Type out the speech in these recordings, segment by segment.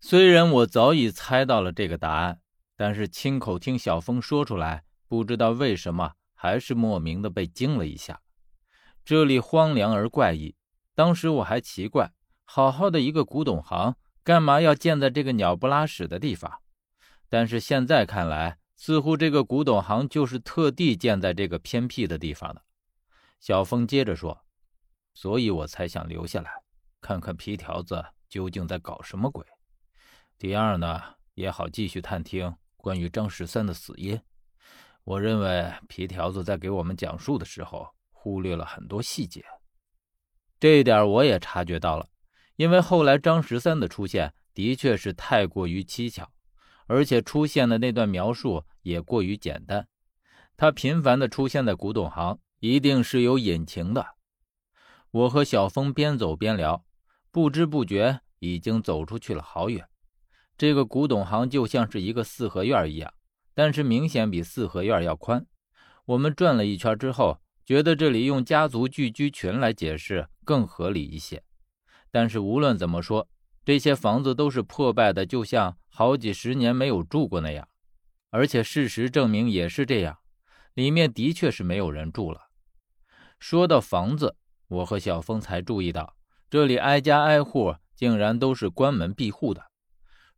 虽然我早已猜到了这个答案，但是亲口听小峰说出来，不知道为什么还是莫名的被惊了一下。这里荒凉而怪异，当时我还奇怪，好好的一个古董行，干嘛要建在这个鸟不拉屎的地方？但是现在看来，似乎这个古董行就是特地建在这个偏僻的地方的。小峰接着说：“所以我才想留下来，看看皮条子究竟在搞什么鬼。”第二呢，也好继续探听关于张十三的死因。我认为皮条子在给我们讲述的时候忽略了很多细节，这一点我也察觉到了。因为后来张十三的出现的确是太过于蹊跷，而且出现的那段描述也过于简单。他频繁的出现在古董行，一定是有隐情的。我和小峰边走边聊，不知不觉已经走出去了好远。这个古董行就像是一个四合院一样，但是明显比四合院要宽。我们转了一圈之后，觉得这里用家族聚居群来解释更合理一些。但是无论怎么说，这些房子都是破败的，就像好几十年没有住过那样。而且事实证明也是这样，里面的确是没有人住了。说到房子，我和小峰才注意到，这里挨家挨户竟然都是关门闭户的。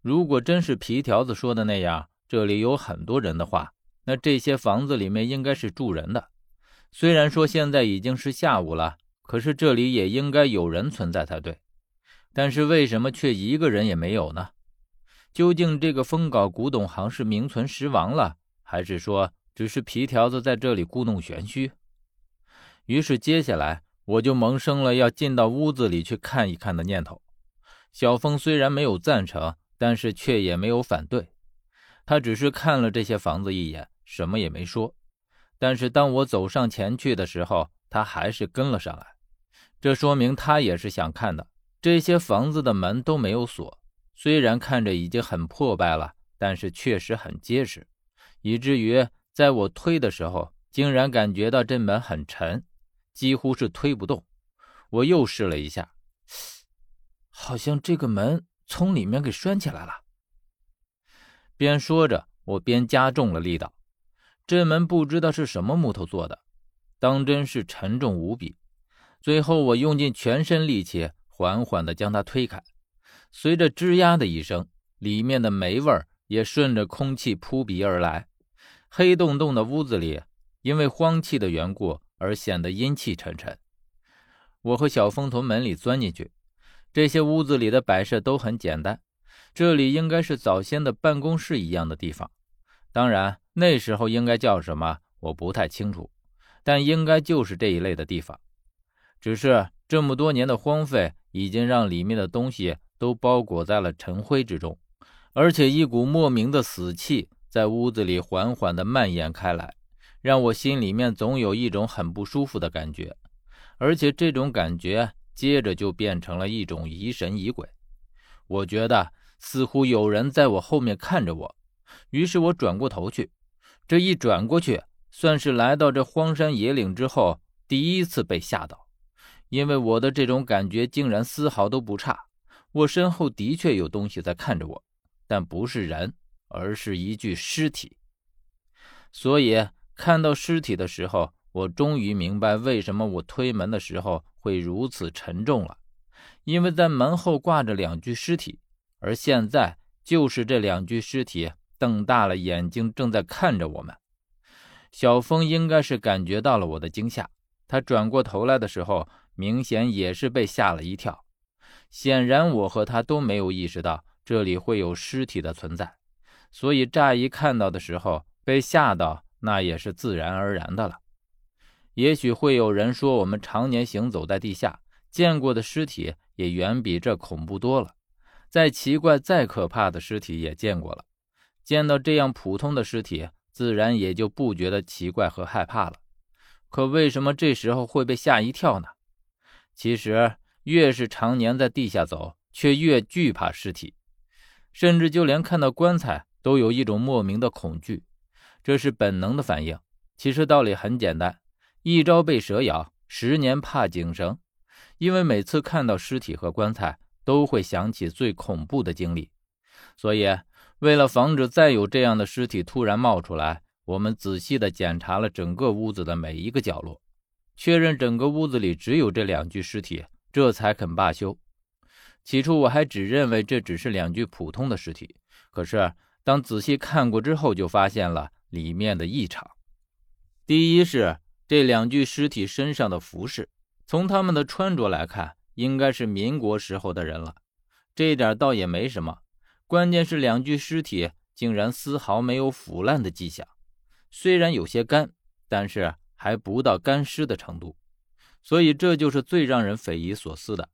如果真是皮条子说的那样，这里有很多人的话，那这些房子里面应该是住人的。虽然说现在已经是下午了，可是这里也应该有人存在才对。但是为什么却一个人也没有呢？究竟这个风搞古董行是名存实亡了，还是说只是皮条子在这里故弄玄虚？于是接下来我就萌生了要进到屋子里去看一看的念头。小峰虽然没有赞成。但是却也没有反对，他只是看了这些房子一眼，什么也没说。但是当我走上前去的时候，他还是跟了上来。这说明他也是想看的。这些房子的门都没有锁，虽然看着已经很破败了，但是确实很结实，以至于在我推的时候，竟然感觉到这门很沉，几乎是推不动。我又试了一下，好像这个门。从里面给拴起来了。边说着，我边加重了力道。这门不知道是什么木头做的，当真是沉重无比。最后，我用尽全身力气，缓缓地将它推开。随着吱呀的一声，里面的霉味也顺着空气扑鼻而来。黑洞洞的屋子里，因为荒气的缘故而显得阴气沉沉。我和小峰从门里钻进去。这些屋子里的摆设都很简单，这里应该是早先的办公室一样的地方。当然，那时候应该叫什么我不太清楚，但应该就是这一类的地方。只是这么多年的荒废，已经让里面的东西都包裹在了尘灰之中，而且一股莫名的死气在屋子里缓缓地蔓延开来，让我心里面总有一种很不舒服的感觉，而且这种感觉。接着就变成了一种疑神疑鬼，我觉得似乎有人在我后面看着我，于是我转过头去。这一转过去，算是来到这荒山野岭之后第一次被吓到，因为我的这种感觉竟然丝毫都不差。我身后的确有东西在看着我，但不是人，而是一具尸体。所以看到尸体的时候，我终于明白为什么我推门的时候。会如此沉重了，因为在门后挂着两具尸体，而现在就是这两具尸体瞪大了眼睛，正在看着我们。小峰应该是感觉到了我的惊吓，他转过头来的时候，明显也是被吓了一跳。显然，我和他都没有意识到这里会有尸体的存在，所以乍一看到的时候被吓到，那也是自然而然的了。也许会有人说，我们常年行走在地下，见过的尸体也远比这恐怖多了。再奇怪、再可怕的尸体也见过了，见到这样普通的尸体，自然也就不觉得奇怪和害怕了。可为什么这时候会被吓一跳呢？其实，越是常年在地下走，却越惧怕尸体，甚至就连看到棺材都有一种莫名的恐惧，这是本能的反应。其实道理很简单。一朝被蛇咬，十年怕井绳。因为每次看到尸体和棺材，都会想起最恐怖的经历，所以，为了防止再有这样的尸体突然冒出来，我们仔细地检查了整个屋子的每一个角落，确认整个屋子里只有这两具尸体，这才肯罢休。起初我还只认为这只是两具普通的尸体，可是当仔细看过之后，就发现了里面的异常。第一是这两具尸体身上的服饰，从他们的穿着来看，应该是民国时候的人了。这一点倒也没什么，关键是两具尸体竟然丝毫没有腐烂的迹象，虽然有些干，但是还不到干尸的程度，所以这就是最让人匪夷所思的。